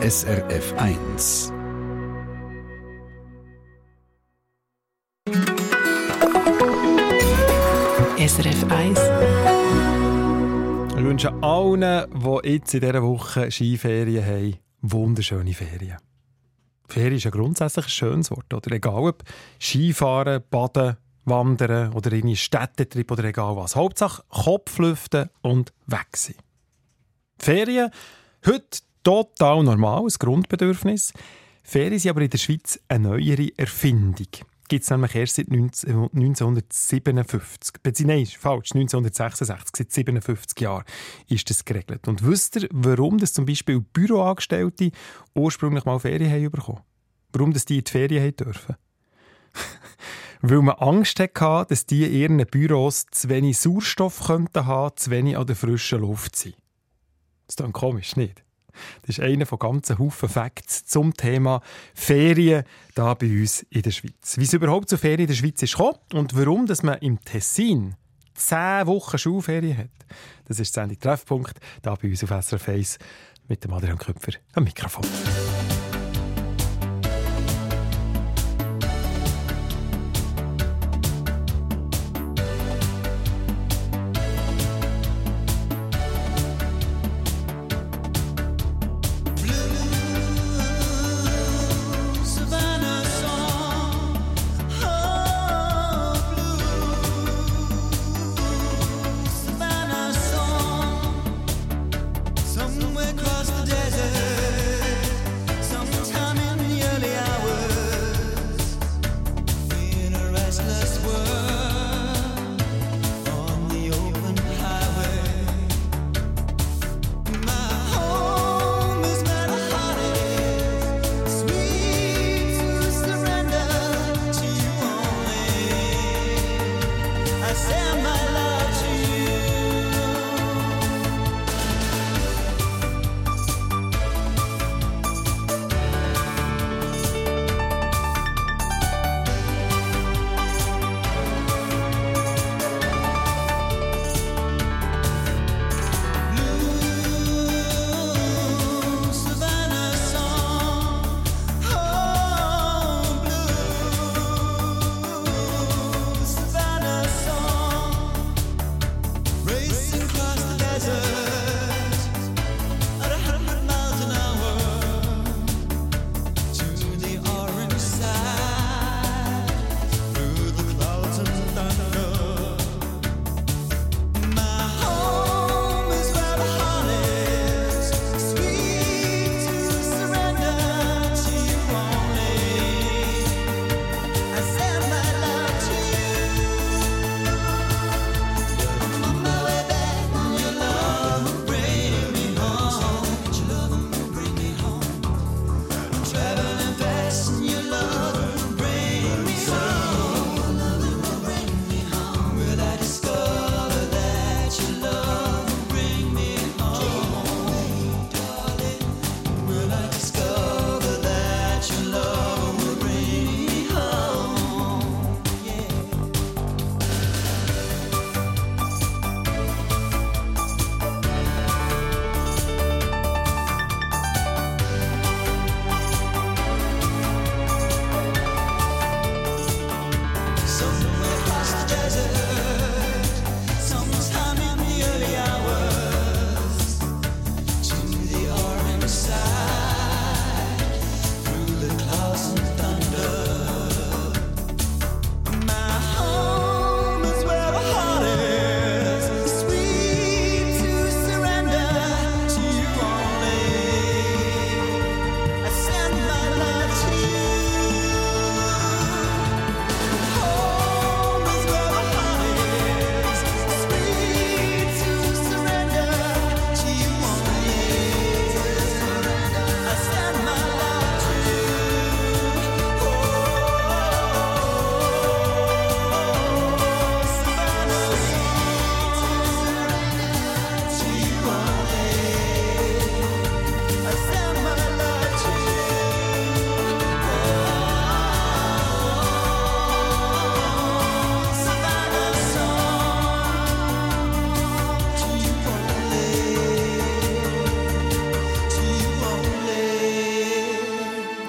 SRF 1. SRF 1. Ich wünsche allen, die jetzt in dieser Woche Skiferien haben, wunderschöne Ferien. Ferien ist ja grundsätzlich ein schönes Wort. Oder egal ob Skifahren, Baden, Wandern oder in Städtetrip oder egal was. Hauptsache Kopf lüften und weg sein. Ferien, heute total normal, ein Grundbedürfnis. Ferien sind aber in der Schweiz eine neuere Erfindung. Gibt es nämlich erst seit 1957. Nein, falsch, 1966, seit 57 Jahren ist das geregelt. Und wisst ihr, warum das zum Beispiel Büroangestellte ursprünglich mal Ferien haben bekommen? Warum das die in die Ferien haben dürfen? Weil man Angst hatte, dass die in ihren Büros zu wenig Sauerstoff könnten zu wenig an der frischen Luft sein. Das ist dann komisch, nicht? Das ist einer von ganzen Haufen Facts zum Thema Ferien da bei uns in der Schweiz. Wie es überhaupt zu Ferien in der Schweiz ist gekommen und warum dass man im Tessin zehn Wochen Schulferien hat. Das ist der Sendung Treffpunkt, da bei uns auf SRF 1 mit dem Adrian Köpfer am Mikrofon.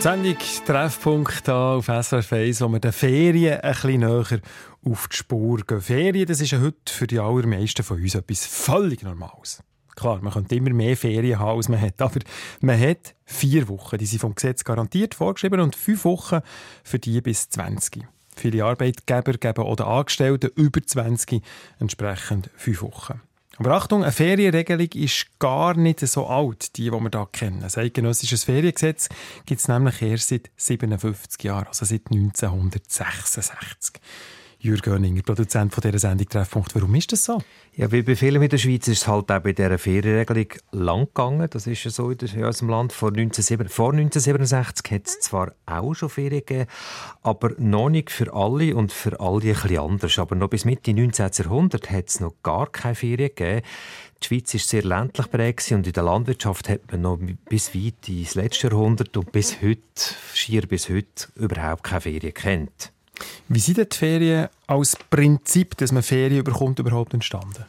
Sendung Treffpunkt hier auf SRF 1, wo wir den Ferien bisschen näher auf die Spur gehen. Ferien, das ist ja heute für die allermeisten von uns etwas völlig Normales. Klar, man könnte immer mehr Ferien haben, als man hat, aber man hat vier Wochen, die sind vom Gesetz garantiert vorgeschrieben und fünf Wochen für die bis 20. Viele Arbeitgeber geben oder Angestellte über 20 entsprechend fünf Wochen. Aber Achtung, eine Ferienregelung ist gar nicht so alt, die, die wir hier kennen. Das eidgenössische Feriengesetz gibt es nämlich erst seit 57 Jahren, also seit 1966. Jürgen Göninger, Produzent von dieser Sendung Treffpunkt. Warum ist das so? Ja, wie bei vielen in der Schweiz ist es halt auch bei dieser Ferienregelung lang gegangen. Das ist ja so in unserem Land. Vor, 1967, vor 1967 hat es zwar auch schon Ferien gegeben, aber noch nicht für alle und für alle ein bisschen anders. Aber noch bis Mitte 19. Jahrhundert hat es noch gar keine Ferien gegeben. Die Schweiz ist sehr ländlich prägt und in der Landwirtschaft hat man noch bis weit ins letzte Jahrhundert und bis heute, schier bis heute, überhaupt keine Ferien kennt. Wie sind die Ferien als Prinzip, dass man Ferien bekommt, überhaupt entstanden?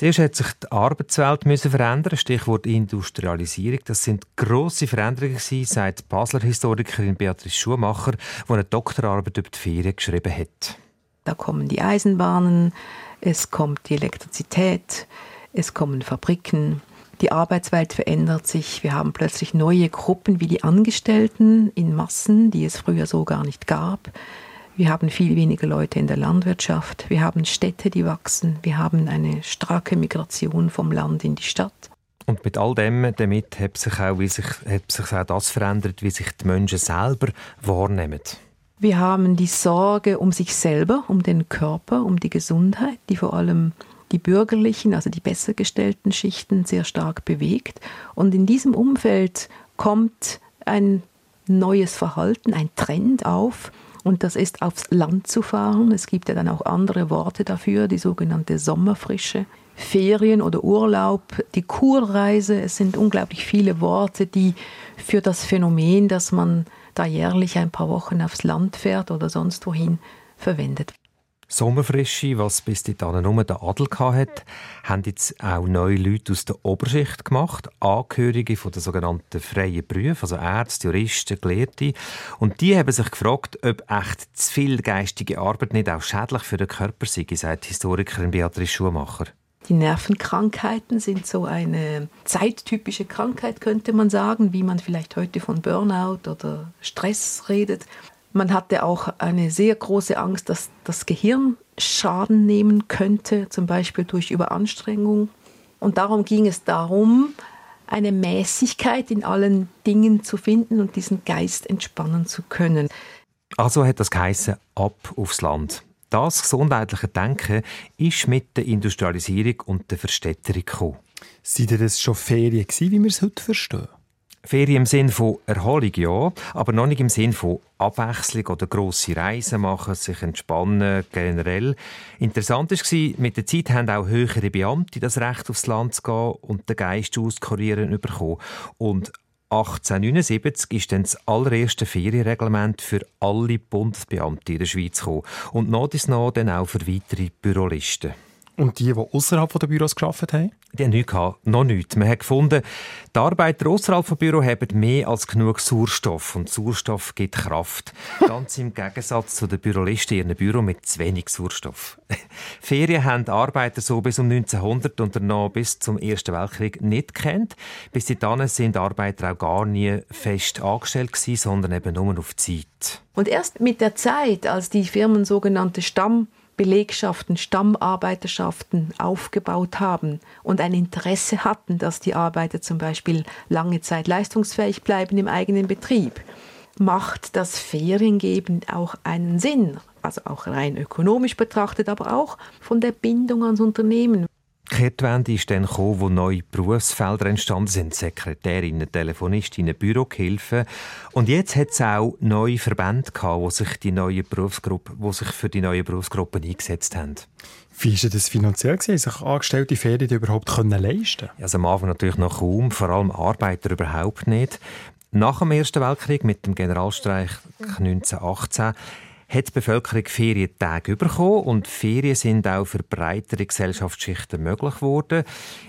Zuerst hat sich die Arbeitswelt müssen verändern. Stichwort Industrialisierung. Das sind grosse Veränderungen gewesen, sagt die Basler Historikerin Beatrice Schumacher, die eine Doktorarbeit über die Ferien geschrieben hat. Da kommen die Eisenbahnen, es kommt die Elektrizität, es kommen Fabriken. Die Arbeitswelt verändert sich. Wir haben plötzlich neue Gruppen wie die Angestellten in Massen, die es früher so gar nicht gab. Wir haben viel weniger Leute in der Landwirtschaft. Wir haben Städte, die wachsen. Wir haben eine starke Migration vom Land in die Stadt. Und mit all dem damit hat sich auch, wie sich, hat sich auch das verändert, wie sich die Menschen selber wahrnehmen. Wir haben die Sorge um sich selber, um den Körper, um die Gesundheit, die vor allem die bürgerlichen, also die besser gestellten Schichten sehr stark bewegt. Und in diesem Umfeld kommt ein neues Verhalten, ein Trend auf, und das ist aufs Land zu fahren. Es gibt ja dann auch andere Worte dafür, die sogenannte Sommerfrische. Ferien oder Urlaub, die Kurreise, es sind unglaublich viele Worte, die für das Phänomen, dass man da jährlich ein paar Wochen aufs Land fährt oder sonst wohin verwendet. Sommerfrische, was bis dahin nur der Adel hatte, haben jetzt auch neue Leute aus der Oberschicht gemacht, Angehörige von den sogenannten freien Berufen, also Ärzte, Juristen, Gelehrte. Und die haben sich gefragt, ob echt zu viel geistige Arbeit nicht auch schädlich für den Körper sei, sagt Historikerin Beatrice Schumacher. Die Nervenkrankheiten sind so eine zeittypische Krankheit, könnte man sagen, wie man vielleicht heute von Burnout oder Stress redet. Man hatte auch eine sehr große Angst, dass das Gehirn Schaden nehmen könnte, zum Beispiel durch Überanstrengung. Und darum ging es darum, eine Mäßigkeit in allen Dingen zu finden und diesen Geist entspannen zu können. Also hat das geheißen, ab aufs Land. Das gesundheitliche Denken ist mit der Industrialisierung und der Verstädterung gekommen. Ihr das schon Ferien wie wir es heute verstehen? Ferien im Sinn von Erholung, ja, aber noch nicht im Sinn von Abwechslung oder grosse Reisen machen, sich entspannen generell. Interessant war, mit der Zeit haben auch höhere Beamte das Recht aufs Land zu gehen und den Geist auskurieren bekommen. Und 1879 ist dann das allererste Ferienreglement für alle Bundesbeamte in der Schweiz gekommen. Und noch dies noch dann auch für weitere Bürolisten. Und die, die außerhalb der Büros gearbeitet haben? Die haben nichts gehabt, noch nichts. Man hat gefunden, die Arbeiter außerhalb des Büros haben mehr als genug Sauerstoff. Und Sauerstoff gibt Kraft. Ganz im Gegensatz zu den Bürolisten in ihrem Büro mit zu wenig Sauerstoff. Ferien haben die Arbeiter so bis um 1900 und danach bis zum Ersten Weltkrieg nicht kennt. Bis dahin sind Arbeiter auch gar nie fest angestellt gewesen, sondern eben nur auf Zeit. Und erst mit der Zeit, als die Firmen sogenannte Stamm Belegschaften, Stammarbeiterschaften aufgebaut haben und ein Interesse hatten, dass die Arbeiter zum Beispiel lange Zeit leistungsfähig bleiben im eigenen Betrieb, macht das Feriengeben auch einen Sinn, also auch rein ökonomisch betrachtet, aber auch von der Bindung ans Unternehmen. Kehrtwende ist dann gekommen, wo neue Berufsfelder entstanden sind. Sekretärinnen, Telefonistinnen, Bürogehilfen. Und jetzt hat es auch neue Verbände gehabt, die sich, die neue Berufsgruppe, die sich für die neuen Berufsgruppen eingesetzt haben. Wie war das finanziell? Gewesen? Sich Angestellte Ferien überhaupt können leisten also Am Anfang natürlich noch kaum, vor allem Arbeiter überhaupt nicht. Nach dem Ersten Weltkrieg mit dem Generalstreik 1918 hat die Bevölkerung Ferientage bekommen und Ferien sind auch für breitere Gesellschaftsschichten möglich geworden.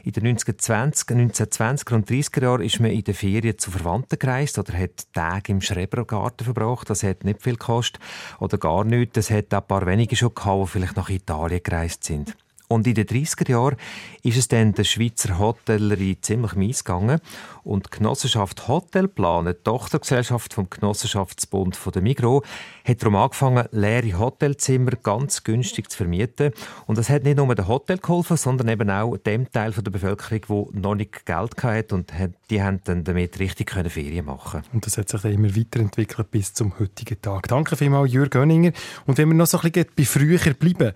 In den 1920, 1920er und 30er Jahren ist man in den Ferien zu Verwandten gereist oder hat Tage im Schrebergarten verbracht. Das hat nicht viel gekostet oder gar nichts. Das hat ein paar wenige schon gehabt, die vielleicht nach Italien gereist sind. Und in den 30er Jahren ist es dann der Schweizer Hotellerie ziemlich mies gegangen. Und die Genossenschaft Hotelplan, die Tochtergesellschaft vom Genossenschaftsbund von der Migro, hat darum angefangen, leere Hotelzimmer ganz günstig zu vermieten. Und das hat nicht nur den Hotel geholfen, sondern eben auch dem Teil der Bevölkerung, der noch nicht Geld hatte und die haben dann damit richtig Ferien machen Und das hat sich dann immer weiterentwickelt bis zum heutigen Tag. Danke vielmals, Jürgen Gönninger. Und wenn wir noch so ein bisschen bei früher bleiben,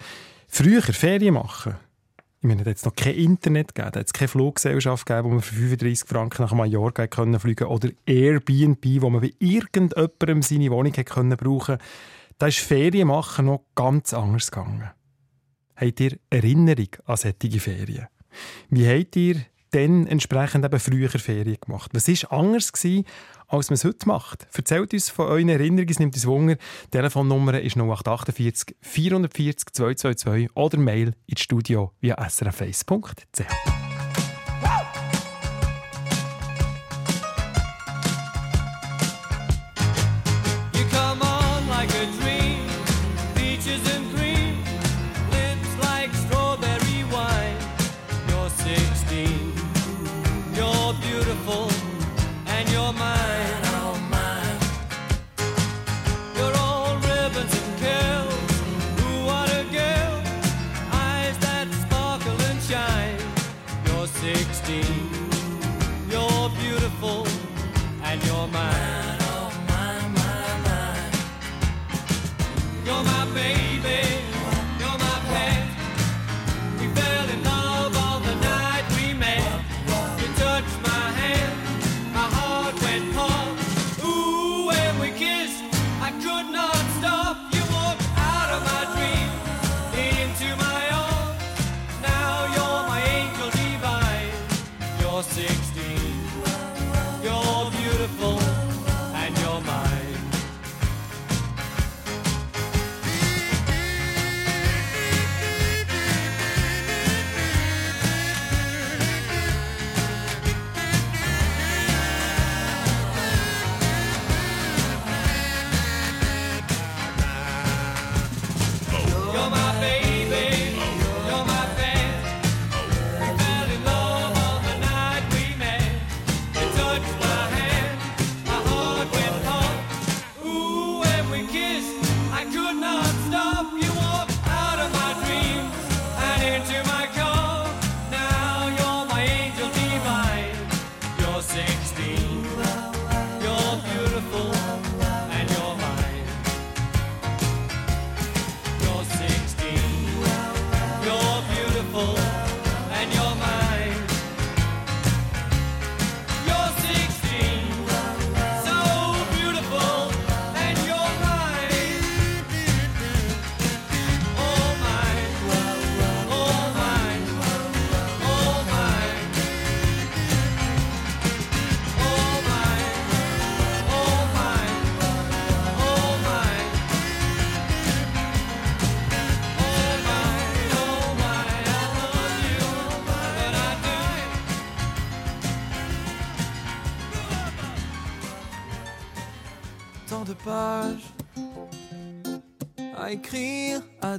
Früher Ferien machen. Ich meine, da hat es noch kein Internet gegeben, da hat es keine Fluggesellschaft gegeben, wo man für 35 Franken nach Mallorca können fliegen oder Airbnb, wo man bei irgendjemandem seine Wohnung können brauchen Da ist Ferien machen noch ganz anders gegangen. Habt ihr Erinnerung an solche Ferien? Wie habt ihr dann entsprechend eben früher Ferien gemacht. Was war anders gewesen, als man es heute macht? Erzählt uns von euren Erinnerungen, es nimmt uns Wunder. Die Telefonnummer ist 0848 440 222 oder Mail ins Studio via srf1.ch.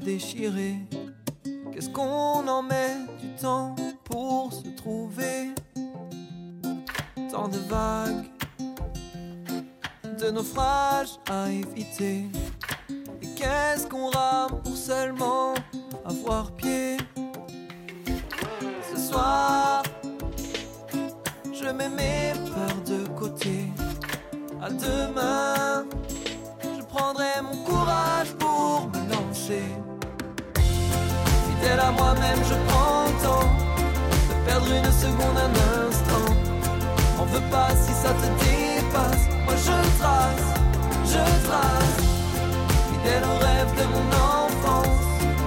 Qu'est-ce qu'on en met du temps pour se trouver Tant de vagues, de naufrages à éviter? Et qu'est-ce qu'on rame pour seulement avoir pied? Ce soir, je mets mes peurs de côté. À demain. À moi-même, je prends le temps de perdre une seconde, un instant. On veut pas si ça te dépasse. Moi je trace, je trace, fidèle au rêve de mon enfance.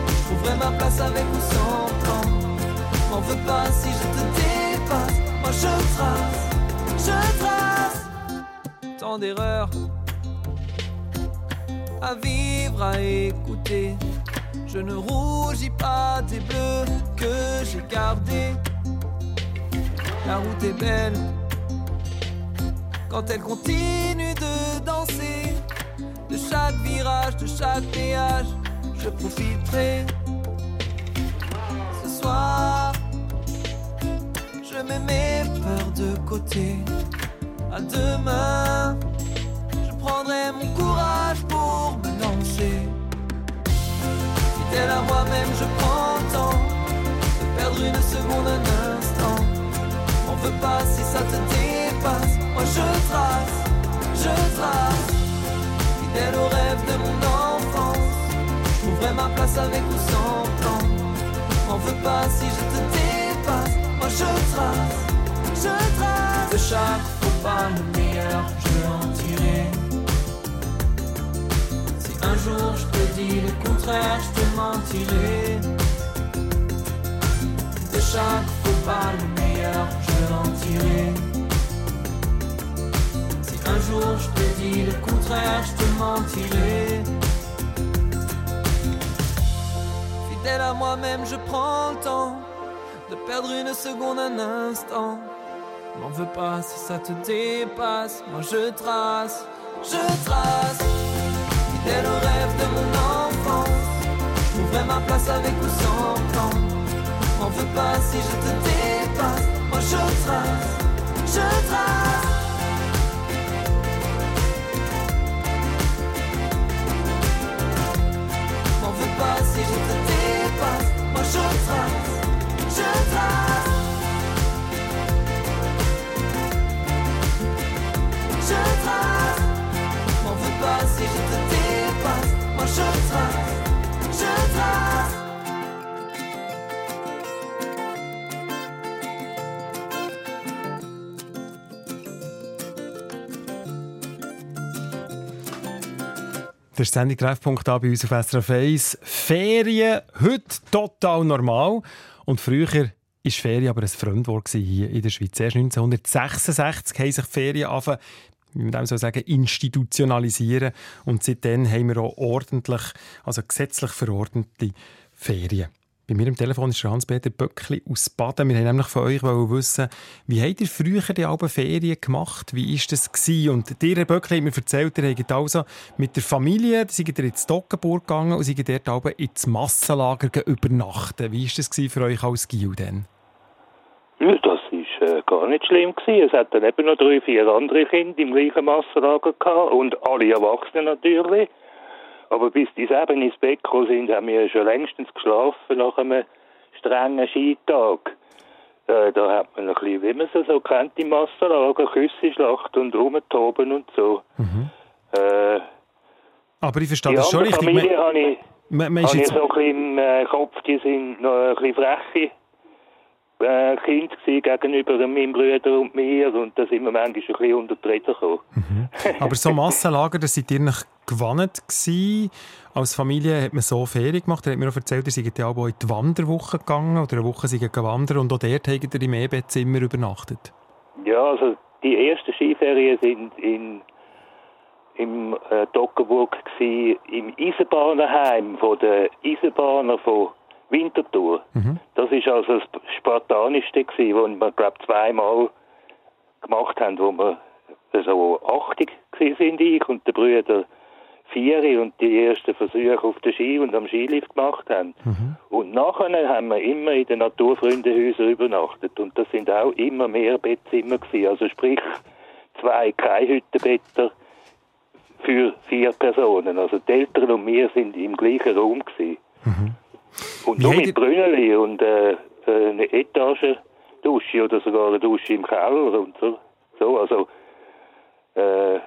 Je trouverai ma place avec ou sans plan. On veut pas si je te dépasse. Moi je trace, je trace, tant d'erreurs à vivre, à écouter. Je ne rougis pas des bleus que j'ai gardés. La route est belle quand elle continue de danser. De chaque virage, de chaque péage, je profiterai. Ce soir, je mets mes peurs de côté. À demain, je prendrai mon courage Fidèle à moi-même, je prends le temps de perdre une seconde, un instant. On veut pas si ça te dépasse. Moi je trace, je trace. Fidèle au rêve de mon enfance. Je trouverai ma place avec ou sans plan. On veut pas si je te dépasse. Moi je trace, je trace. De chaque faux pas le meilleur, je veux en tirer. Un jour je te dis le contraire, je te mentirai. De chaque faux pas le meilleur, je veux en tirer. Si un jour je te dis le contraire, je te mentirai. Fidèle à moi-même, je prends le temps de perdre une seconde, un instant. M'en veux pas si ça te dépasse. Moi je trace, je trace. Fidèle au rêve de mon enfance. Je trouverai ma place avec ou sans plan. M'en veux pas si je te dépasse. Moi je trace, je trace. M'en veux pas si je te dépasse. Moi je trace, je trace. Je trace. M'en veux pas si je te je trace, je trace. Der Sendung Treffpunkt da bei uns auf SRF 1. Ferien, heute total normal. Und früher war Ferien aber ein Fremdwort hier in der Schweiz. Erst 1966 haben sich Ferien angefangen, wie man dem so sagen, institutionalisieren. Und seitdem haben wir auch ordentlich, also gesetzlich verordnete Ferien. Bei mir am Telefon ist Hans-Peter Böckli aus Baden. Wir haben nämlich von euch wissen, wie habt ihr früher die alten Ferien gemacht? Wie war das? Gewesen? Und dir, Herr Böckli, hat mir erzählt, ihr habt also mit der Familie, seid ihr ins Dockenburg gegangen und seid dort oben ins Massenlager übernachten. Wie war das für euch als Gil denn? Ja, gar nicht schlimm. Gewesen. Es hat dann eben noch drei, vier andere Kinder im gleichen Massenlager gehabt und alle Erwachsenen natürlich. Aber bis die eben ins Bett gekommen sind, haben wir schon längstens geschlafen nach einem strengen Skitag. Äh, da hat man ein bisschen, wie man es so kennt, im Massenlager, Küssenschlacht und rumtoben und so. Äh, Aber ich verstehe die das schon richtig. Familie habe ich, man, man ist jetzt, so ein bisschen im äh, Kopf, die sind noch ein bisschen freche äh, Kind gewesen gegenüber meinem Bruder und mir und da sind wir manchmal ein bisschen unter die Räder gekommen. aber so Massenlager, das seid ihr nicht gewannet gewesen. Als Familie hat man so Ferien gemacht. Er hat mir auch erzählt, ihr seid ja auch in die Wanderwoche gegangen oder eine Woche seid ihr gewandert und auch dort habt ihr im E-Bettzimmer übernachtet. Ja, also die ersten Skiferien sind in im äh, Dockenburg gsi, im Eisenbahnerheim von der Eisenbahner von Winterthur. Das ist also das spartanischste gsi, wo wir glaube zweimal gemacht haben, wo wir so 80 gsi sind ich und der Brüder vier und die ersten Versuche auf der Ski und am Skilift gemacht haben. Und nachher haben wir immer in den Naturfreundehäusern übernachtet und das sind auch immer mehr Bettzimmer gewesen. Also sprich zwei Kreihüttenbetter für vier Personen. Also die Eltern und wir sind im gleichen Raum gewesen. Und nur mit Brünneli und äh, äh, eine Etagendusche oder sogar eine Dusche im Keller und so. so also äh,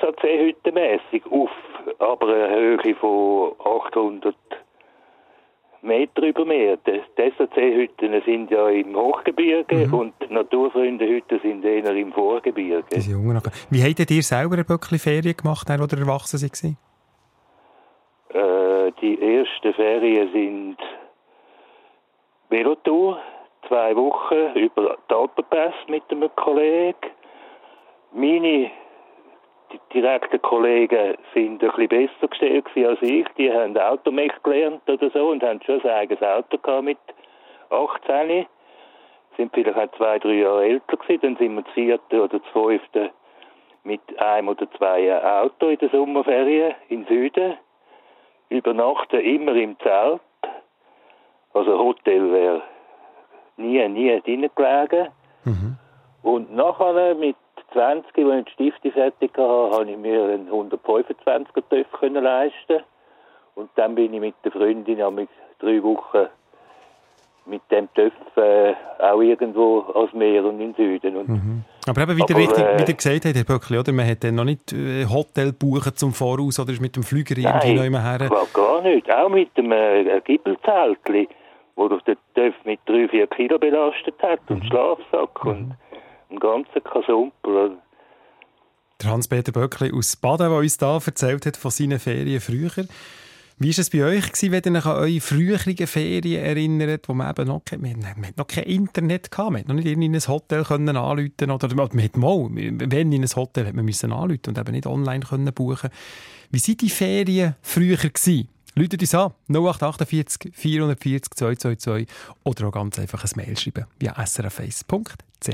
SAC-Hütte mässig auf aber eine Höhe von 800 Meter über Meer. Die, SAC-Hütten sind ja im Hochgebirge und die Naturfreunde-Hütten sind eher im Vorgebirge. Diese. Wie habt ihr selber ein bisschen Ferien gemacht, als ihr erwachsen seid? Äh, die ersten Ferien sind Velotour, zwei Wochen über die Alpenpass mit einem Kollegen. Meine, direkten Kollegen sind ein bisschen besser gestellt als ich. Die haben Automech gelernt oder so und haben schon ein eigenes Auto gehabt mit 18. Sind vielleicht auch zwei, drei Jahre älter gewesen. Dann sind wir das vierte oder das mit einem oder zwei Auto in der Sommerferien in Süden. Übernachten immer im Zelt. Also Hotel wäre nie, nie drinnen gelegen. Mhm. Und nachher mit 20, als ich die Stifte fertig hatte, habe ich mir einen 125er TÜV leisten Und dann bin ich mit der Freundin am drei Wochen mit dem TÜV äh, auch irgendwo ans Meer und in den Süden. Und mhm. Aber eben, wie der richtig äh, wie gesagt hat, Herr Böckli, oder? Man hat dann noch nicht äh, Hotel buchen zum Voraus oder ist mit dem Flüger irgendwie noch immer her? gar nicht. Auch mit dem äh, Gibbelzeltli, wo durch den TÜV mit 3-4 Kilo belastet hat mhm. und Schlafsack mhm. und ein ganzer Kasumpel. Der Hans-Peter Böckli aus Baden, der uns da erzählt hat von seinen Ferien früher. Wie war es bei euch, gewesen, wenn ihr euch an eure früheren Ferien erinnert, wo man eben noch, kein, man, man noch kein Internet hatte, man hat noch nicht in ein Hotel können anrufen oder man hat mal, wenn in ein Hotel hat man müssen anrufen und eben nicht online können buchen. Wie waren die Ferien früher gewesen? Leute uns an, 0848 440 222 oder auch ganz einfach ein Mail schreiben via srf1.ch.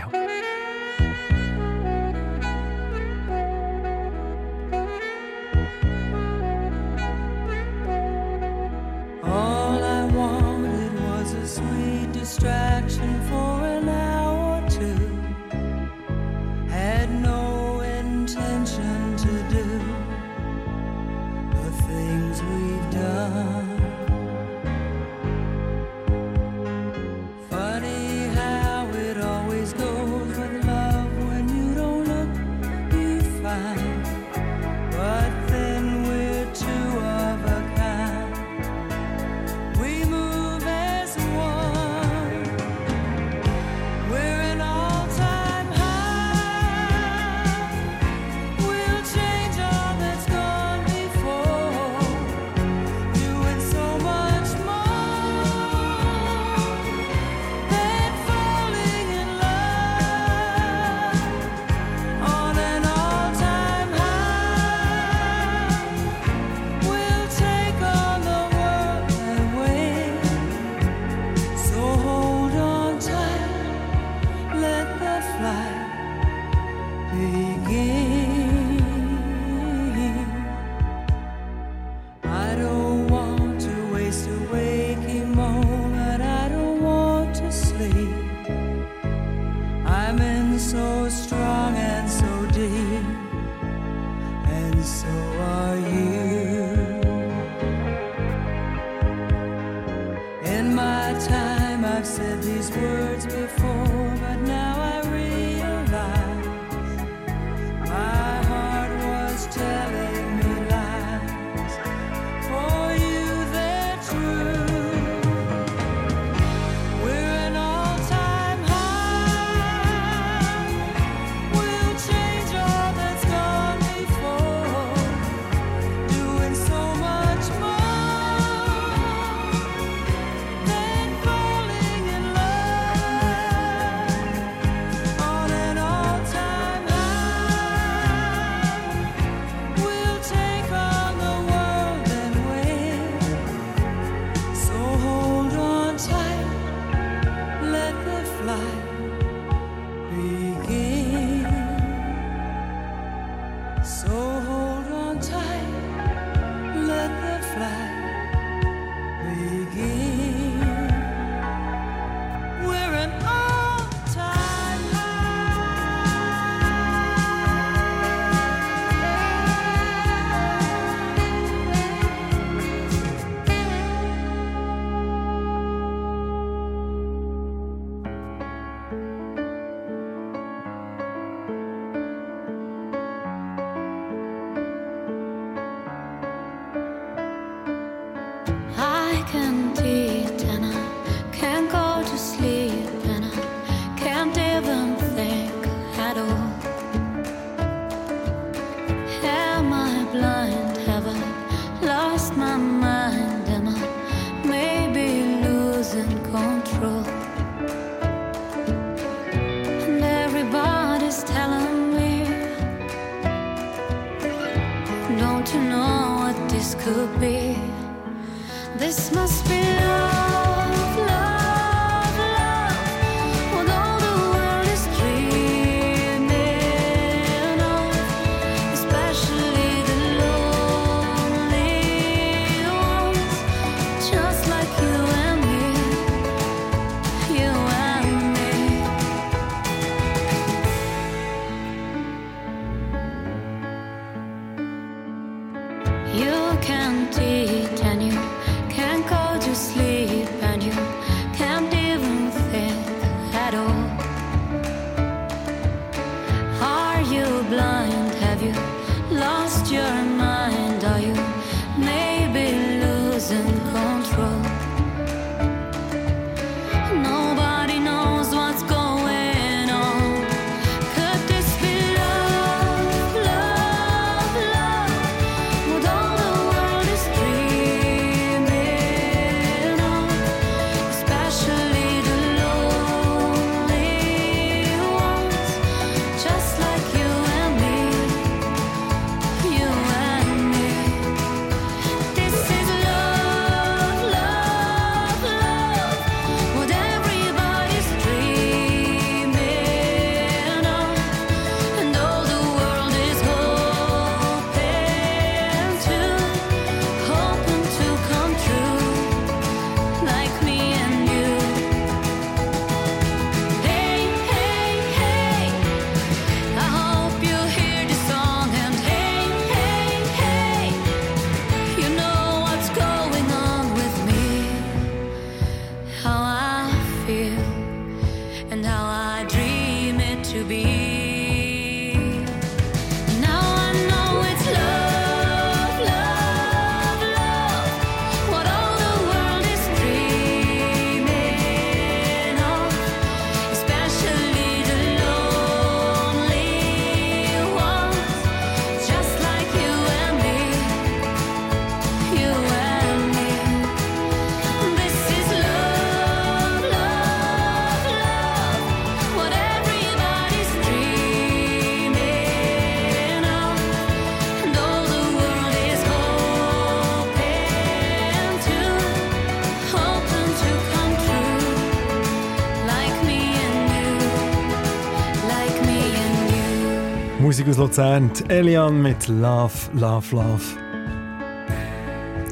Prozent. Elian mit Love, Love, Love.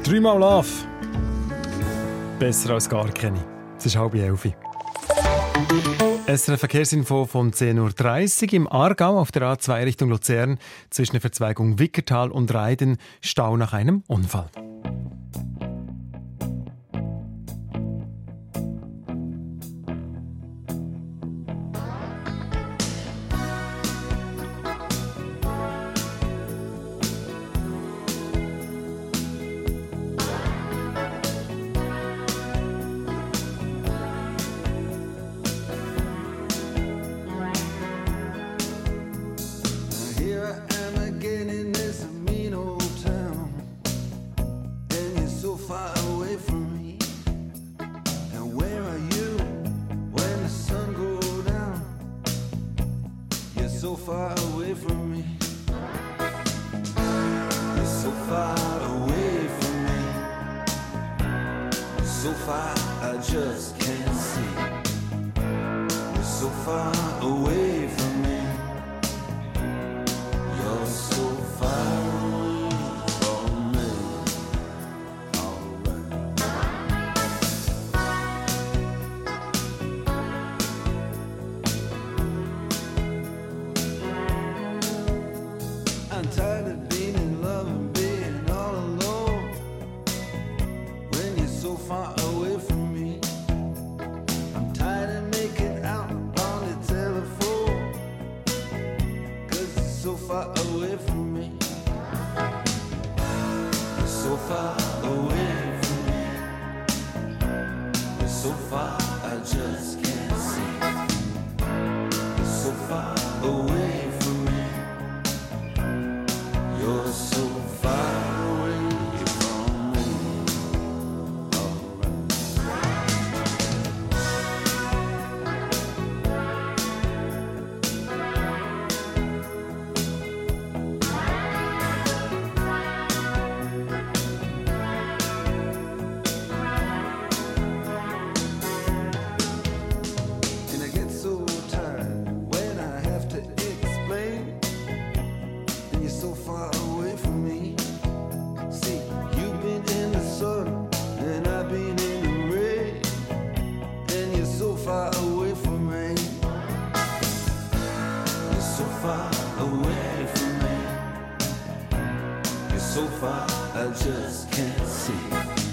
Dreimal Love. Besser als gar keine. Es ist halb elf. SRF Verkehrsinfo von 10.30 Uhr im Aargau auf der A2 Richtung Luzern zwischen der Verzweigung Wickertal und Reiden Stau nach einem Unfall. so far I just can't see. We're so far away. I just can't see.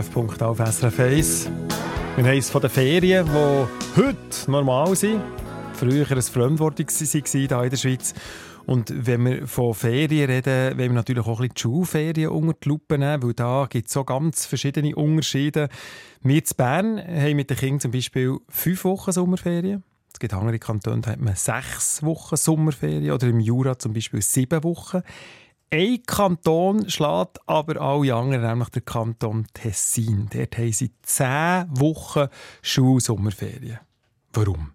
Ist die Sendung Treffpunkt auf SRF 1. Wir haben es von den Ferien, die heute normal sind. Früher ein Fremdwort hier in der Schweiz. Und wenn wir von Ferien reden, wollen wir natürlich auch ein bisschen die Schulferien unter die Lupe nehmen, weil da gibt es so ganz verschiedene Unterschiede. Wir in Bern haben mit den Kindern zum Beispiel fünf Wochen Sommerferien. Es gibt andere Kantone, da hat man sechs Wochen Sommerferien oder im Jura zum Beispiel sieben Wochen. Ein Kanton schlägt aber alle anderen, nämlich der Kanton Tessin. Dort haben sie zehn Wochen Schulsommerferien. Warum?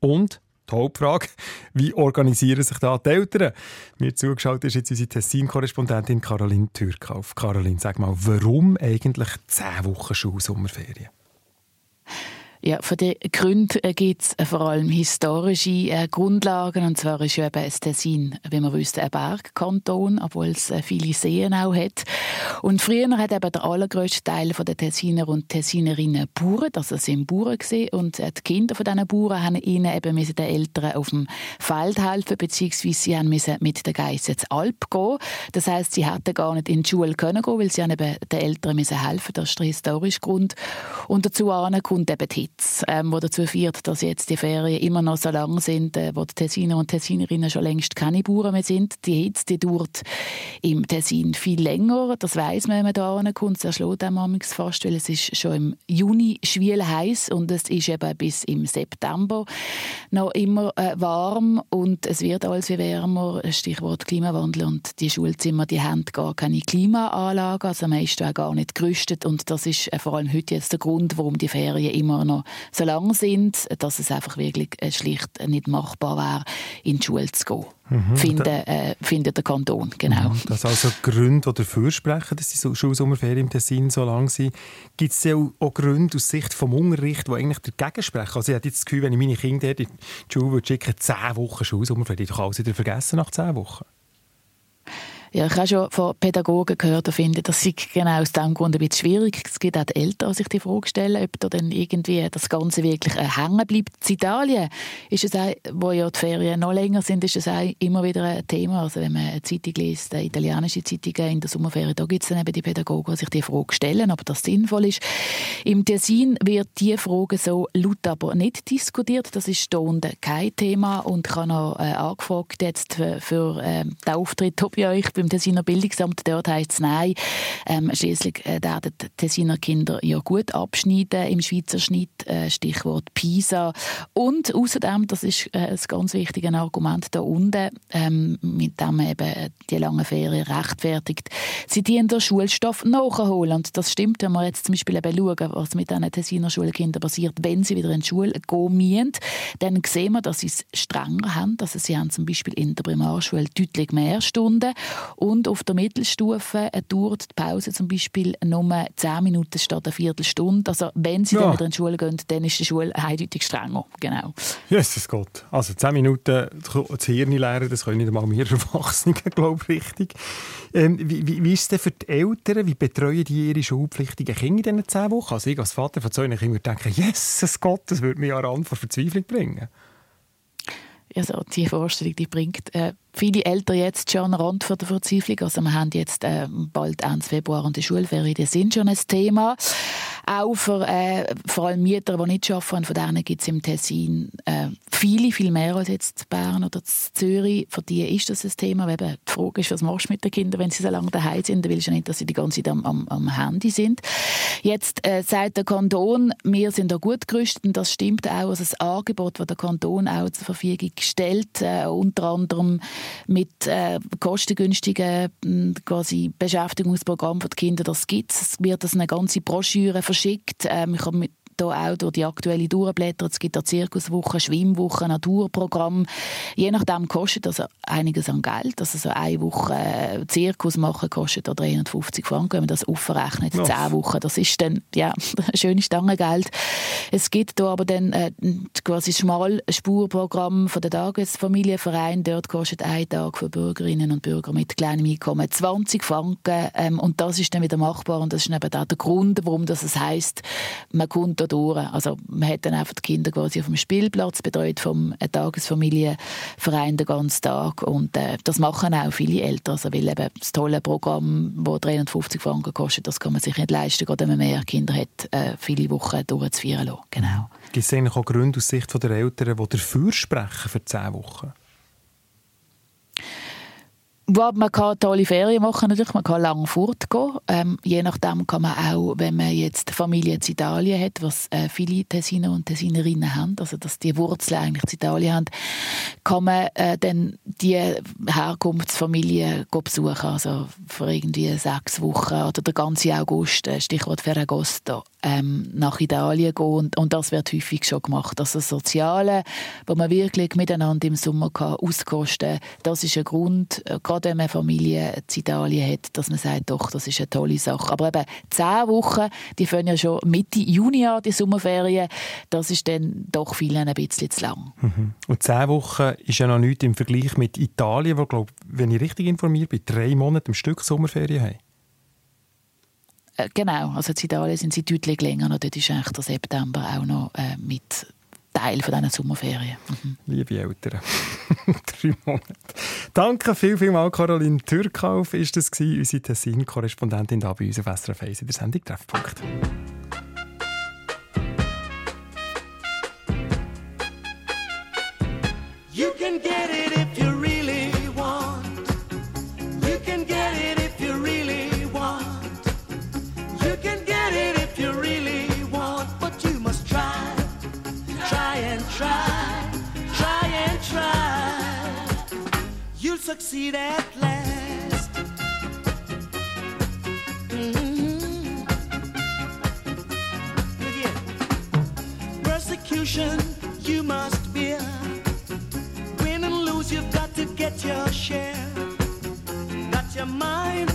Und die Hauptfrage, wie organisieren sich da die Eltern? Mir zugeschaut ist jetzt unsere Tessin-Korrespondentin Caroline Türkauf. Caroline, sag mal, warum eigentlich zehn Wochen Schulsommerferien? Ja, von den Gründen gibt es vor allem historische äh, Grundlagen. Und zwar ist ja eben das Tessin, wie wir wissen, ein Bergkanton, obwohl es äh, viele Seen auch hat. Und früher hat eben der allergrößte Teil der Tessiner und Tessinerinnen Bauern, also es sind Bauern gewesen. Und äh, die Kinder von diesen Bauern haben ihnen eben müssen den Eltern auf dem Feld helfen, beziehungsweise sie haben müssen mit den Geissen ins Alp gehen. Das heißt, sie hätten gar nicht in die Schule können gehen, weil sie haben eben den Eltern müssen helfen. Das ist der historische Grund. Und dazu kommt eben die Hitze, ähm, die dazu führt, dass jetzt die Ferien immer noch so lang sind, äh, wo die Tessiner und Tessinerinnen schon längst keine Bauern mehr sind. Die Hitze die dauert im Tessin viel länger. Das weiß man, wenn man da kommt. Das schlägt einem fast, weil es ist schon im Juni schwül heiß und es ist eben bis im September noch immer äh, warm und es wird alles wie wärmer. Stichwort Klimawandel und die Schulzimmer, die haben gar keine Klimaanlage, also meist auch gar nicht gerüstet und das ist äh, vor allem heute jetzt der Grund, warum die Ferien immer noch so lang sind, dass es einfach wirklich äh, schlicht nicht machbar wäre, in die Schule zu gehen. Mhm. Findet, äh, findet der Kanton, genau. Das also Gründe, die dafür sprechen, dass die so- Schulsommerferien im Tessin so lang sind. Gibt es auch, auch Gründe aus Sicht vom Unterricht, die eigentlich dagegen sprechen? Also ich habe jetzt das Gefühl, wenn ich meine Kinder in die Schule würde schicken, zehn Wochen Schulsommerferien, die doch alles wieder vergessen nach zehn Wochen. Ja, ich habe schon von Pädagogen gehört, die finden, das sei genau aus diesem Grund ein bisschen schwierig. Es gibt auch die Eltern, die sich die Frage stellen, ob da dann irgendwie das Ganze wirklich äh, hängen bleibt. In Italien ist es auch, wo ja die Ferien noch länger sind, ist es auch immer wieder ein Thema. Also wenn man eine Zeitung liest, eine italienische Zeitungen in der Sommerferien, da gibt es dann eben die Pädagogen, die sich die Frage stellen, ob das sinnvoll ist. Im Tessin wird diese Frage so laut aber nicht diskutiert. Das ist unten kein Thema und ich habe noch äh, angefragt jetzt für, für äh, den Auftritt bei euch beim Tessiner Bildungsamt. Dort heisst es nein. Ähm, Schließlich äh, werden die Tessiner Kinder ja gut abschneiden im Schweizer Schnitt. Äh, Stichwort PISA. Und außerdem, das ist äh, ein ganz wichtiges Argument da unten, ähm, mit dem eben die lange Ferien rechtfertigt. Sie dienen den Schulstoff nachholen. Und das stimmt, wenn wir jetzt zum Beispiel eben schauen, was mit diesen Tessiner Schulkindern passiert, wenn sie wieder in die Schule gehen müssen, dann sehen wir, dass sie es strenger haben. Also sie haben zum Beispiel in der Primarschule deutlich mehr Stunden Und auf der Mittelstufe dauert die Pause zum Beispiel nur 10 Minuten statt eine Viertelstunde. Also wenn sie Ja. dann wieder in die Schule gehen, dann ist die Schule eindeutig strenger. Genau. Jesus Gott. Also 10 Minuten das Hirn leeren, das können nicht einmal wir Erwachsenen, glaube ich, richtig. Ähm, wie, wie, wie ist es denn für die Eltern? Wie betreuen die ihre schulpflichtigen Kinder in diesen 10 Wochen? Also ich als Vater von zwei Kindern würde denken, Jesus Gott, das würde mich an Rand vor Verzweiflung bringen. Also die Vorstellung, die bringt äh, viele Eltern jetzt schon den Rand der Verzweiflung. Also wir haben jetzt äh, bald Ende Februar und die Schulferien, die sind schon ein Thema. Auch für äh, vor allem Mieter, die nicht arbeiten, von denen gibt es im Tessin äh, viele, viel mehr als jetzt in Bern oder in Zürich. Für die ist das ein Thema. Weil eben die Frage ist, was machst du mit den Kindern, wenn sie so lange daheim sind? Dann willst du ja nicht, dass sie die ganze Zeit am, am, am Handy sind. Jetzt äh, sagt der Kanton, wir sind da gut gerüstet und das stimmt auch. Also das Angebot, das der Kanton auch zur Verfügung stellt, äh, unter anderem mit äh, kostengünstigen mh, quasi Beschäftigungsprogrammen für die Kinder, das gibt es. Wird eine ganze Broschüre verschickt. Ähm, ich habe mit hier auch durch die aktuelle Tourenblätter. Es gibt da Zirkuswochen, Schwimmwochen, Naturprogramm. Je nachdem kostet das einiges an Geld. Also so eine Woche äh, Zirkus machen kostet da 350 Franken. Wenn man das aufrechnet, zehn Wochen, das ist dann ja ein schönes Stangengeld. Es gibt da aber dann äh, quasi Schmalspurprogramm von der Tagesfamilienverein. Dort kostet ein Tag für Bürgerinnen und Bürger mit kleinem Einkommen 20 Franken. Ähm, und das ist dann wieder machbar. Und das ist eben auch der Grund, warum das es heisst, man kommt da durch. Also man hat dann einfach die Kinder quasi auf dem Spielplatz betreut vom Tagesfamilienverein den ganzen Tag. Und äh, das machen auch viele Eltern. Also weil eben das tolle Programm, das 350 Franken kostet, das kann man sich nicht leisten, gerade wenn man mehr Kinder hat, äh, viele Wochen durchzuführen lassen. Genau. Gibt es eigentlich auch Gründe aus Sicht der Eltern, die dafür sprechen für 10 Wochen? Ja, man kann tolle Ferien machen, natürlich. man kann lang fortgehen. Ähm, je nachdem kann man auch, wenn man jetzt Familie in Italien hat, was äh, viele Tessiner und Tessinerinnen haben, also dass die Wurzeln eigentlich in Italien haben, kann man äh, dann die Herkunftsfamilie besuchen, also für irgendwie sechs Wochen oder der ganze August, äh, Stichwort Ferragosto, ähm, nach Italien gehen und, und das wird häufig schon gemacht. Also das Soziale, wo man wirklich miteinander im Sommer kann auskosten kann, das ist ein Grund, äh, gerade wenn man Familie in Italien hat, dass man sagt, doch, das ist eine tolle Sache. Aber eben zehn Wochen, die fangen ja schon Mitte Juni an, die Sommerferien, das ist dann doch vielen ein bisschen zu lang. Und 10 Wochen ist ja noch nichts im Vergleich mit Italien, wo, glaub, wenn ich richtig informiert bin, drei Monate am Stück Sommerferien haben. Äh, Genau, also in Italien sind sie deutlich länger und dort ist eigentlich der September auch noch äh, mit Teil von diesen Sommerferien. Mhm. Liebe Eltern. Drei Monate. Danke viel, viel mal, Caroline Türkauf ist das gewesen, unsere Tessin-Korrespondentin da bei uns auf SRF 1 in der Sendung «Treffpunkt». Succeed at last. Mhm. Look here. Persecution you must bear. Win and lose, you've got to get your share. Got your mind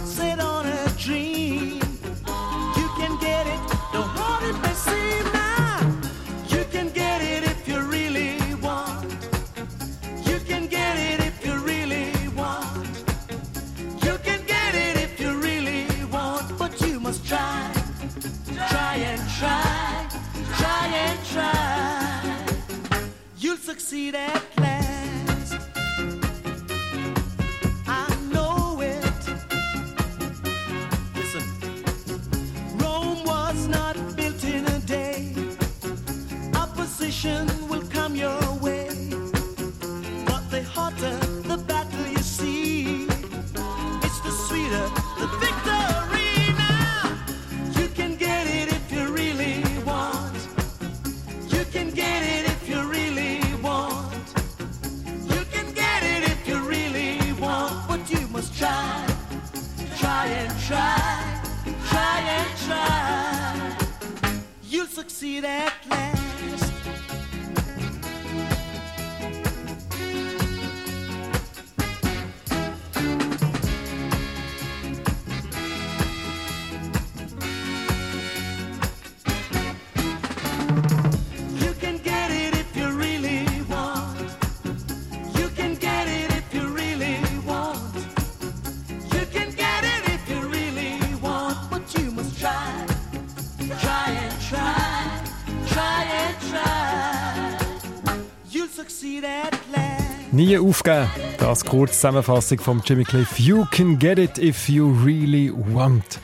Nie aufgeben. Das kurz Zusammenfassung von Jimmy Cliff. You can get it if you really want.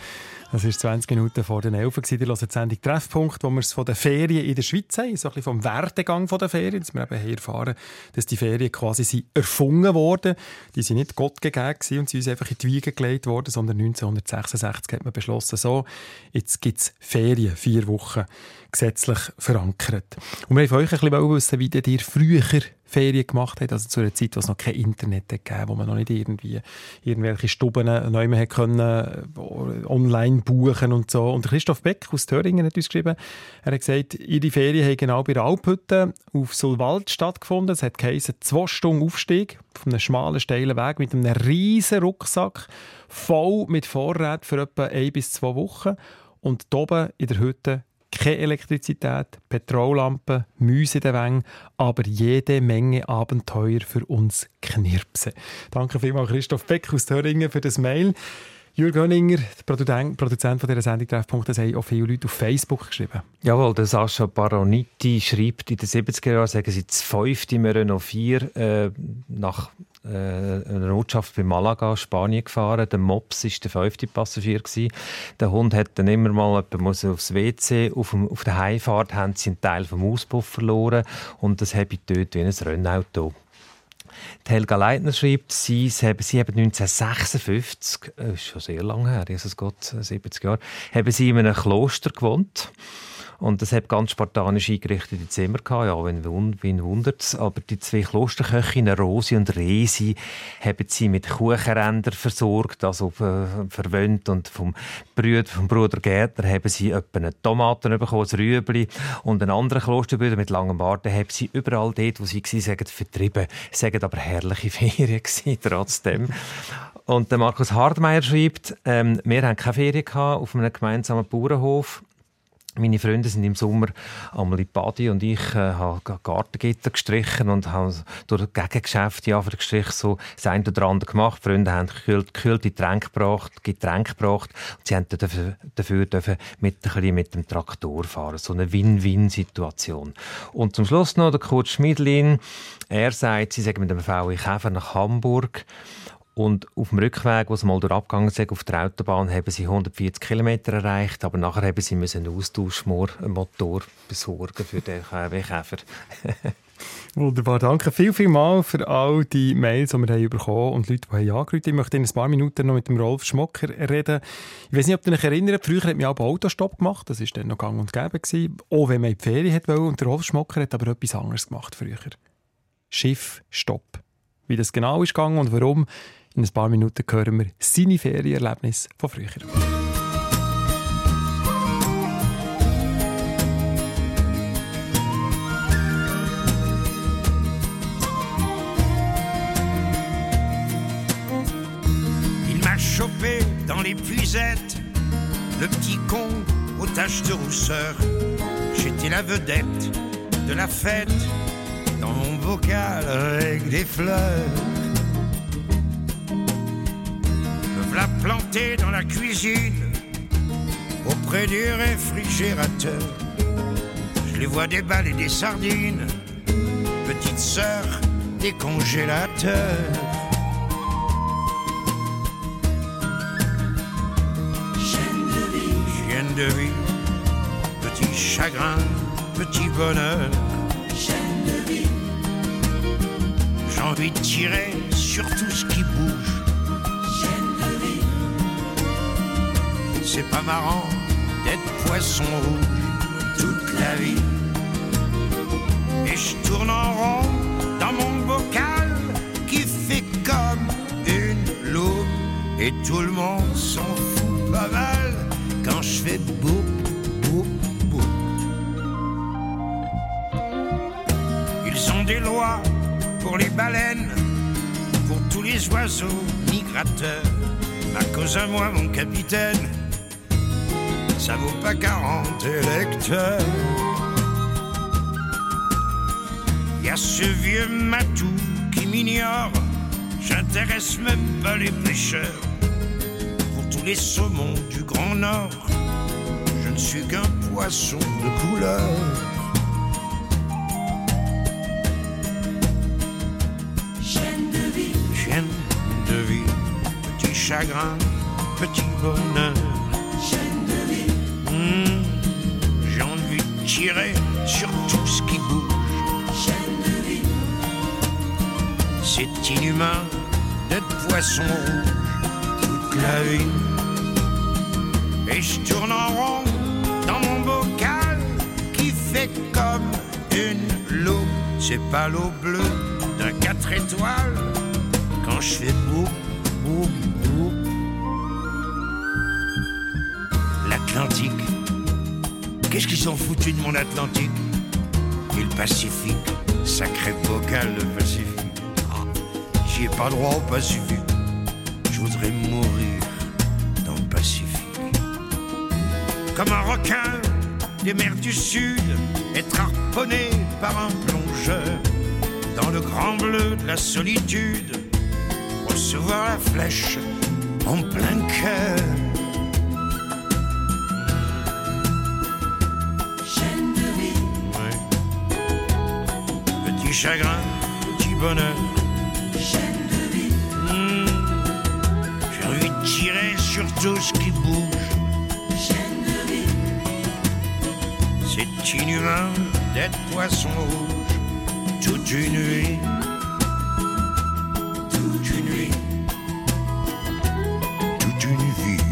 Das ist 20 Minuten vor den 11 Uhr. Die hören die Sendung Treffpunkt, wo wir es von den Ferien in der Schweiz haben. So ein bisschen vom Werdegang der Ferien. Dass wir eben hier erfahren, dass die Ferien quasi sind erfunden wurden. Die sind nicht Gott gegeben und sie uns einfach in die Wiege gelegt worden, sondern 1966 hat man beschlossen, so, jetzt gibt es Ferien, vier Wochen gesetzlich verankert. Und wir wollten von euch ein bisschen wissen, wie ihr früher Ferien gemacht habt, also zu einer Zeit, wo es noch kein Internet gegeben wo man noch nicht irgendwie irgendwelche Stuben neu mehr können, äh, online buchen und so. Und Christoph Beck aus Thüringen hat uns geschrieben, er hat gesagt, ihre Ferien haben genau bei der Alphütte auf Sulwald stattgefunden. Es hat geheißen, zwei Stunden Aufstieg auf einem schmalen, steilen Weg mit einem riesen Rucksack, voll mit Vorräten für etwa ein bis zwei Wochen. Und oben in der Hütte keine Elektrizität, Petrollampen, Mäuse in den Wängen, aber jede Menge Abenteuer für uns Knirpse. Danke vielmals Christoph Beck aus Thüringen für das Mail. Jürgen Hönninger, der Produzent, von dieser Sendung Treffpunkt, das haben auch viele Leute auf Facebook geschrieben. Jawohl, der Sascha Baroniti schreibt, in den 70er Jahren sagen sie das fünfte mit Renault 4 äh, nach äh, einer Ortschaft bei Malaga, Spanien gefahren. Der Mops war der fünfte Passagier. Gewesen. Der Hund hat dann immer mal jemand aufs WC. Auf, dem, auf der Heimfahrt haben sie einen Teil vom Auspuff verloren und das habe ich dort wie ein Rennauto. Helga Leitner schreibt, sie, sie haben, sie haben 1956, das ist schon sehr lange her, Jesus Gott, 70 Jahre, haben sie in einem Kloster gewohnt. Und das hat ganz spartanisch eingerichtete Zimmer gehabt. Ja, wen, wen wundert's. Aber die zwei Klosterköchinnen, Rosi und Resi, haben sie mit Kuchenrändern versorgt, also äh, verwöhnt. Und vom Bruder, vom Bruder Gärtner haben sie etwa eine Tomaten bekommen, ein Rüebli. Und einen anderen Klosterbruder mit langem Bart, haben sie überall dort, wo sie waren, vertrieben. Sagen aber herrliche Ferien gewesen, trotzdem. Und der Markus Hardmeier schreibt, ähm, wir haben keine Ferien gehabt auf einem gemeinsamen Bauernhof. Meine Freunde sind im Sommer einmal in Badi und ich äh, habe Gartengitter gestrichen und habe durch Gegengeschäfte ja, gestrichen so das eine oder andere gemacht. Die Freunde haben gekühlt, gekühlte Getränke gebracht, Getränke gebracht und sie haben dafür, dafür mit, ein mit dem Traktor fahren. So eine Win-Win-Situation. Und zum Schluss noch der Kurt Schmidlin. Er sagt, sie sagen mit dem VW Käfer nach Hamburg und auf dem Rückweg, wo sie mal durch abgegangen sind, auf der Autobahn, haben sie 140 km erreicht, aber nachher haben sie einen Austauschmotor besorgen für den KW-Käfer. Wunderbar, danke viel, viel mal für all die Mails, die wir haben bekommen und Leute, die haben. Ich möchte in ein paar Minuten noch mit dem Rolf Schmocker reden. Ich weiß nicht, ob ihr euch erinnert, früher hat man auch Autostopp gemacht, das war dann noch gang und gäbe. Gewesen. Auch wenn man in die Ferien wollte. Und der Rolf Schmocker hat aber etwas anderes gemacht früher. Schiff, Stopp. Wie das genau ist gegangen und warum, in ein paar Minuten hören wir seine Ferienerlebnisse von früher. Il m'a chopé dans les puisettes, le petit con aux taches de rousseur. J'étais la vedette de la fête, dans mon bocal avec des fleurs. Voilà planté dans la cuisine, auprès du réfrigérateur. Je les vois déballer des sardines, petite sœur des congélateurs. Chienne de vie, petit chagrin, petit bonheur. J'ai envie de tirer sur tout ce qui bouge. C'est pas marrant d'être poisson rouge toute la vie. Et je tourne en rond dans mon bocal qui fait comme une loupe. Et tout le monde s'en fout pas mal quand je fais boum, boum, boum. Ils ont des lois pour les baleines, pour tous les oiseaux migrateurs. À cause à moi, mon capitaine, ça vaut pas 40 électeurs. Y a ce vieux matou qui m'ignore, j'intéresse même pas les pêcheurs. Pour tous les saumons du Grand Nord, je ne suis qu'un poisson de couleur. Chaîne de vie, chaîne de vie, petit chagrin, petit bonheur tirer sur tout ce qui bouge. C'est inhumain d'être poisson rouge toute la vie. Et je tourne en rond dans mon bocal qui fait comme une loupe. C'est pas l'eau bleue d'un 4 étoiles quand je fais boum, boum, boum. L'Atlantique. Qu'est-ce qu'ils ont foutu de mon Atlantique Et le Pacifique. Sacré bocal, le Pacifique. Ah, J'y ai pas droit au Pacifique. Je voudrais mourir dans le Pacifique. Comme un requin des mers du Sud, être harponné par un plongeur dans le grand bleu de la solitude, recevoir la flèche en plein cœur. Chagrin, petit bonheur. Hmm. J'ai envie de tirer sur tout ce qui bouge. C'est inhumain d'être poisson rouge toute une nuit. Toute une nuit. Toute une vie.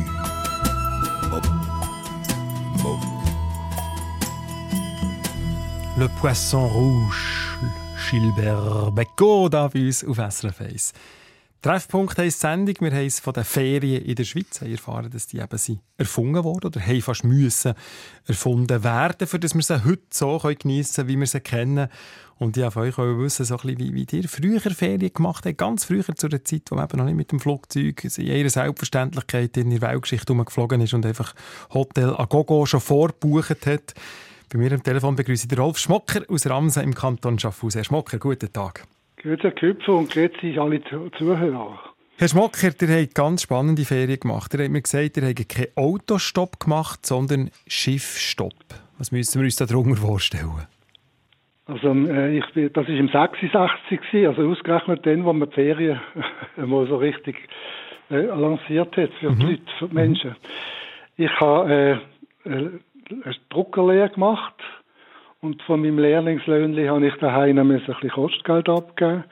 Le Poisson Rouge, Gilbert Becot, da bei uns auf SRF 1. Treffpunkt heisst Sendung. Wir haben es von den Ferien in der Schweiz haben erfahren, dass die eben sind erfunden wurden oder haben fast müssen erfunden werden, für dass wir sie heute so geniessen können, wie wir sie kennen. Und ich wollte euch wissen, so ein bisschen, wie, ihr früher Ferien gemacht habt, ganz früher zu der Zeit, wo man eben noch nicht mit dem Flugzeug in ihrer Selbstverständlichkeit in der Weltgeschichte rumgeflogen ist und einfach Hotel a Gogo schon vorgebucht hat. Bei mir am Telefon begrüße ich den Rolf Schmocker aus Ramsen im Kanton Schaffhausen. Herr Schmocker, guten Tag. Grüezi Herr Köpfer und grüezi alle Zu- Zuhörer. Herr Schmocker, ihr habt ganz spannende Ferien gemacht. Ihr habt mir gesagt, ihr habt keinen Autostopp gemacht, sondern Schiffstopp. Was müssen wir uns darunter vorstellen? Also äh, ich das ist im 66 gewesen, also ausgerechnet dann, wo man die Ferien mal so richtig äh, lanciert hat für die Leute, für die Menschen. Ich habe äh, äh, eine Druckerlehre gemacht und von meinem Lehrlingslöhnli habe ich daheim ein bisschen Kostgeld abgeben.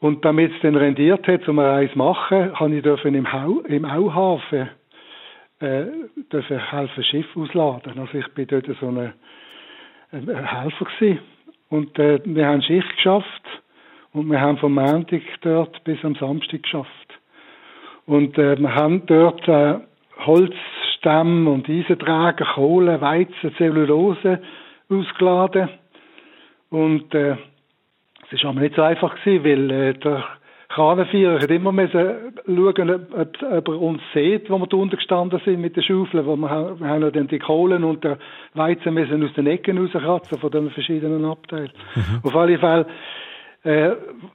Und damit es dann rendiert hat, um Reise zu machen, habe ich dürfen im, Hau, im Auhafen äh, dürfen helfen Schiff ausladen. Also ich bin dort so ein Helfer gewesen. Und äh, wir haben Schicht geschafft und wir haben vom Montag dort bis am Samstag geschafft. Und äh, wir haben dort äh, Holzstämme und Eisenträger, Kohle, Weizen, Zellulose ausgeladen. Und äh, es war aber nicht so einfach gewesen, weil äh, der Kranenvierer hat immer müssen schauen, ob, ob, er uns sieht, wo wir da unten gestanden sind mit den Schaufeln, wo wir, wir haben dann die Kohlen und der Weizen müssen aus den Ecken rauskratzen von den verschiedenen Abteilen. Auf alle Fälle, äh,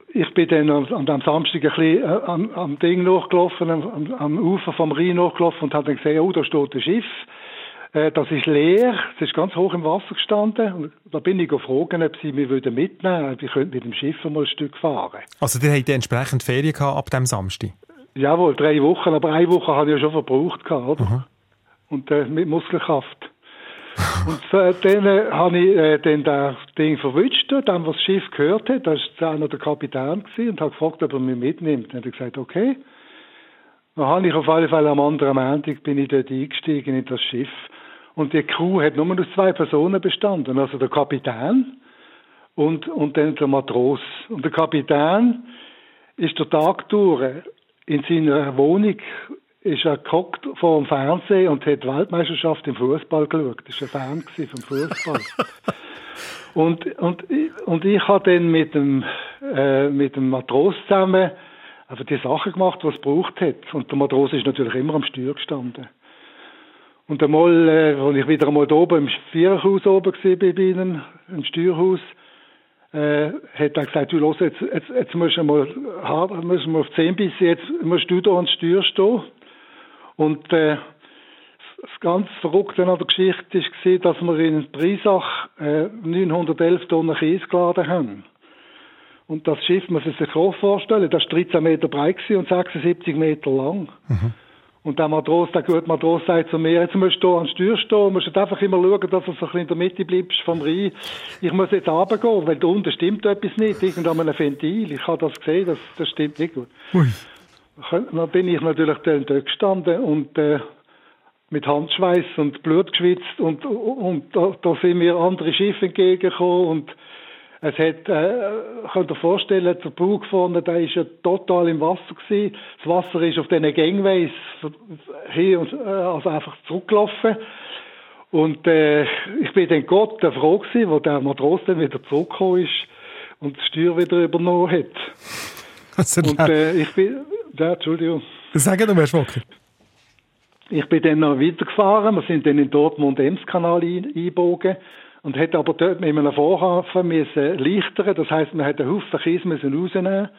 ich bin dann am, am, am Samstag ein bisschen äh, am, am Ding nachgelaufen, am, am, Ufer vom Rhein nachgelaufen und habe dann gesehen, oh, da steht ein Schiff. Äh, Das ist leer, es ist ganz hoch im Wasser gestanden. Und da bin ich gefragt, ob sie mich mitnehmen würden. Ich könnte mit dem Schiff mal ein Stück fahren. Also, ihr habt entsprechend Ferien gehabt ab dem Samstag. Jawohl, drei Wochen, aber eine Woche habe ich ja schon verbraucht, gehabt, oder? Und äh, mit Muskelkraft. Und äh, dann äh, habe ich äh, dann das Ding verwünscht, dann, was das Schiff gehört hat, das war einer der Kapitän gewesen, und habe gefragt, ob er mich mitnimmt. Dann hat er gesagt, okay. Dann habe ich auf alle Fälle am anderen Montag bin ich dort eingestiegen in das Schiff. Und die Crew hat nur aus zwei Personen bestanden. Also der Kapitän und, und dann der Matros. Und der Kapitän ist der Tag durch in seiner Wohnung ist er gehockt vor dem Fernsehen und hat die Weltmeisterschaft im Fußball geschaut. Das war ein Fan vom Fußball. und, und, und ich habe dann mit dem, äh, mit dem Matros zusammen einfach die Sachen gemacht, was es braucht hat. Und der Matros ist natürlich immer am Steuer gestanden. Und einmal, äh, als ich wieder einmal da oben im Viererhaus oben war bei ihnen, im Steuerhaus, äh, hat er gesagt, du los, jetzt, jetzt, jetzt musst du mal hart, müssen wir auf 10 bis jetzt musst du da ans Steuer stehen. Und äh, das ganz Verrückte an der Geschichte war, dass wir in Breisach äh, 911 Tonnen Kies geladen haben. Und das Schiff muss man sich so vorstellen, das war 13 Meter breit und 76 Meter lang. Und der Matros, der gute Matros sagt zu mir, jetzt musst du an den Steuer stehen, musst jetzt einfach immer schauen, dass du so ein bisschen in der Mitte bleibst vom Rhein. Ich muss jetzt runtergehen, weil da unten stimmt etwas nicht, irgendwo an einem Ventil. Ich habe das gesehen, das, das stimmt nicht gut. Ui. Dann bin ich natürlich dann dort gestanden und äh, mit Handschweiß und Blut geschwitzt und, und da, da sind mir andere Schiffe entgegengekommen und es hat, äh, könnt ihr vorstellen, der Bug vorne, der ist ja total im Wasser gewesen. Das Wasser ist auf diesen Gangways hier und, äh, also einfach zurückgelaufen. Und äh, ich bin dann Gott der froh gewesen, wo der Matros dann wieder zurückgekommen ist und das Steuer wieder übernommen hat. Also, Und äh, ich bin, ja, Entschuldigung. Sag doch, Herr Schmocker. Ich bin dann noch weitergefahren. Wir sind dann in Dortmund-Ems-Kanal ein- eingebogen und hätte aber dort mit einem Vorhafen müssen leichtern. Das heisst, man hätte einen Haufen Kies müssen rausnehmen,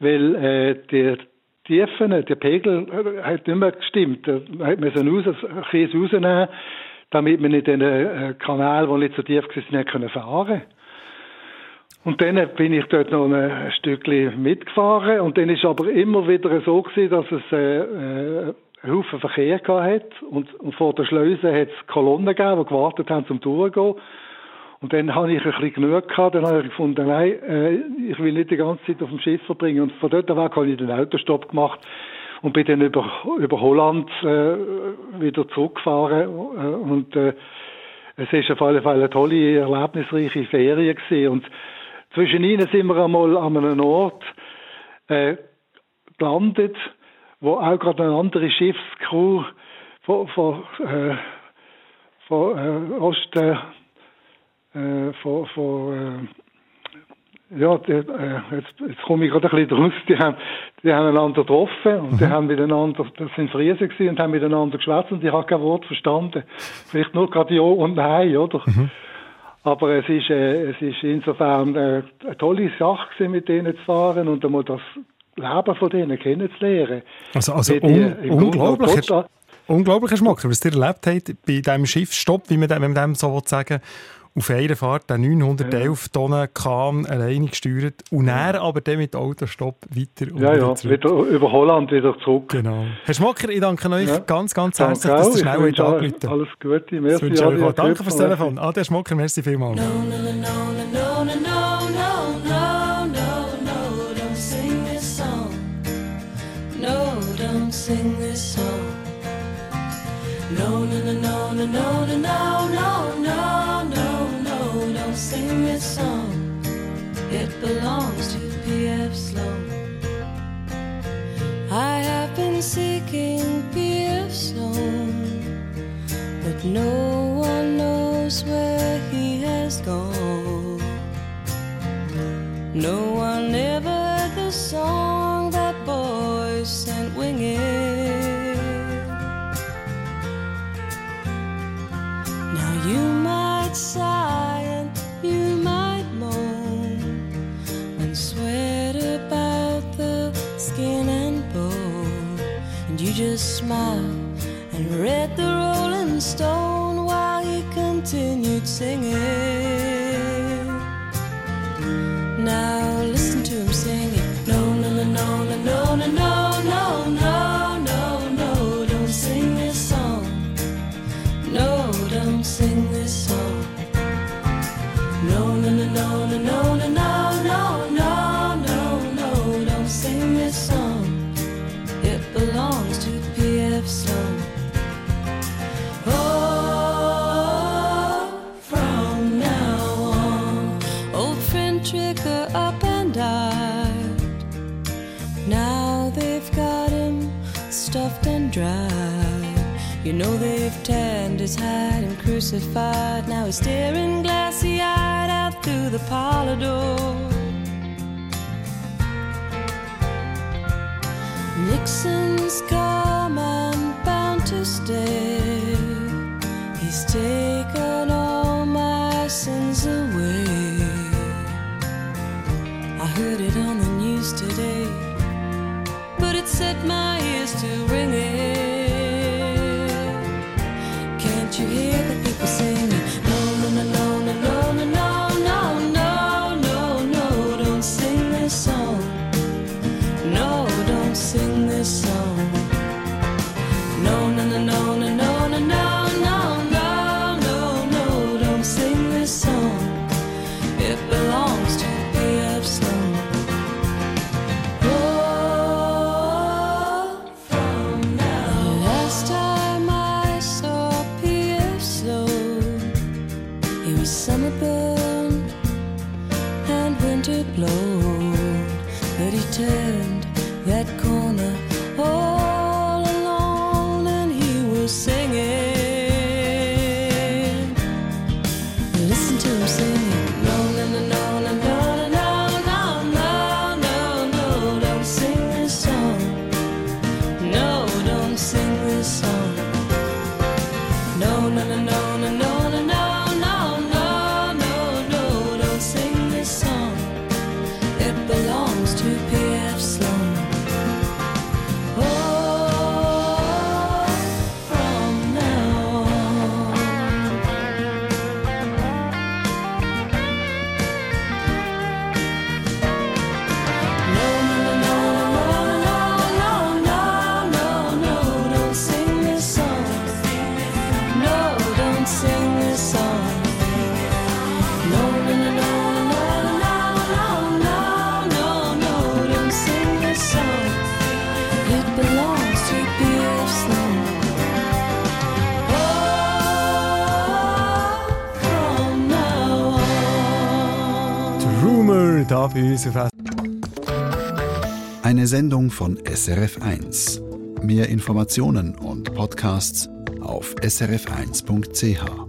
weil äh, die Tiefen, der Pegel äh, hat nicht mehr gestimmt. Man hat müssen raus, Kies rausnehmen, damit man in den äh, Kanal, der nicht so tief war, nicht können fahren und dann bin ich dort noch ein Stückchen mitgefahren und dann ist aber immer wieder so gewesen, dass es äh, äh, Haufen Verkehr gehabt und, und vor der Schleuse hat es Kolonnen gegeben, die gewartet haben zum Durchgehen. Und dann habe ich ein bisschen genug gehabt, dann habe ich gefunden, nein, äh, ich will nicht die ganze Zeit auf dem Schiff verbringen. Und von dort weg habe ich den Autostopp gemacht und bin dann über, über Holland äh, wieder zurückgefahren äh, und äh, es ist auf alle Fälle eine tolle, erlebnisreiche Ferien gewesen. Und zwischen ihnen sind wir einmal an einem Ort äh, gelandet, wo auch gerade eine andere Schiffscrew von, von, äh, von äh, Osten, äh, von, von äh, ja, die, äh, jetzt, jetzt komme ich gerade ein bisschen raus, die haben, die haben einander getroffen und die haben miteinander, das sind Friesen gewesen und haben miteinander geschwätzt und ich habe kein Wort verstanden. Vielleicht nur gerade Ja und Nein, oder? Aber es ist, äh, es ist insofern äh, eine tolle Sache gewesen, mit denen zu fahren und einmal das Leben von denen kennenzulernen. Also, also die un Grunde unglaublich, noch Herr- total- unglaublich, Herr Schmocker, was ihr erlebt habt bei diesem Schiffsstopp, wie man, dem- wenn man dem so will sagen auf einer Fahrt den 911 Tonnen Kahn alleine gesteuert und dann aber dann mit Autostopp weiter und Ja, wieder ja, zurück. wieder über Holland wieder zurück. Genau. Herr Schmocker, ich danke euch Ja. ganz, ganz Danke herzlich, dass ihr schnell euch angerufen Alles Gute, merci. ich euch auch. Danke fürs Telefon. Ade, Herr Schmocker, merci vielmals. No, no, no, no, no, no, no, no, don't sing this song. No, don't sing this song. No, no, no, no, no, no, no, no, sing this song. It belongs to P.F. Sloan. I have been seeking P.F. Sloan, but no one knows where he has gone. No one ever heard the song that boy sent winging. Now you might sigh a smile bei uns auf Eine Sendung von SRF1. Mehr Informationen und Podcasts auf srf1.ch.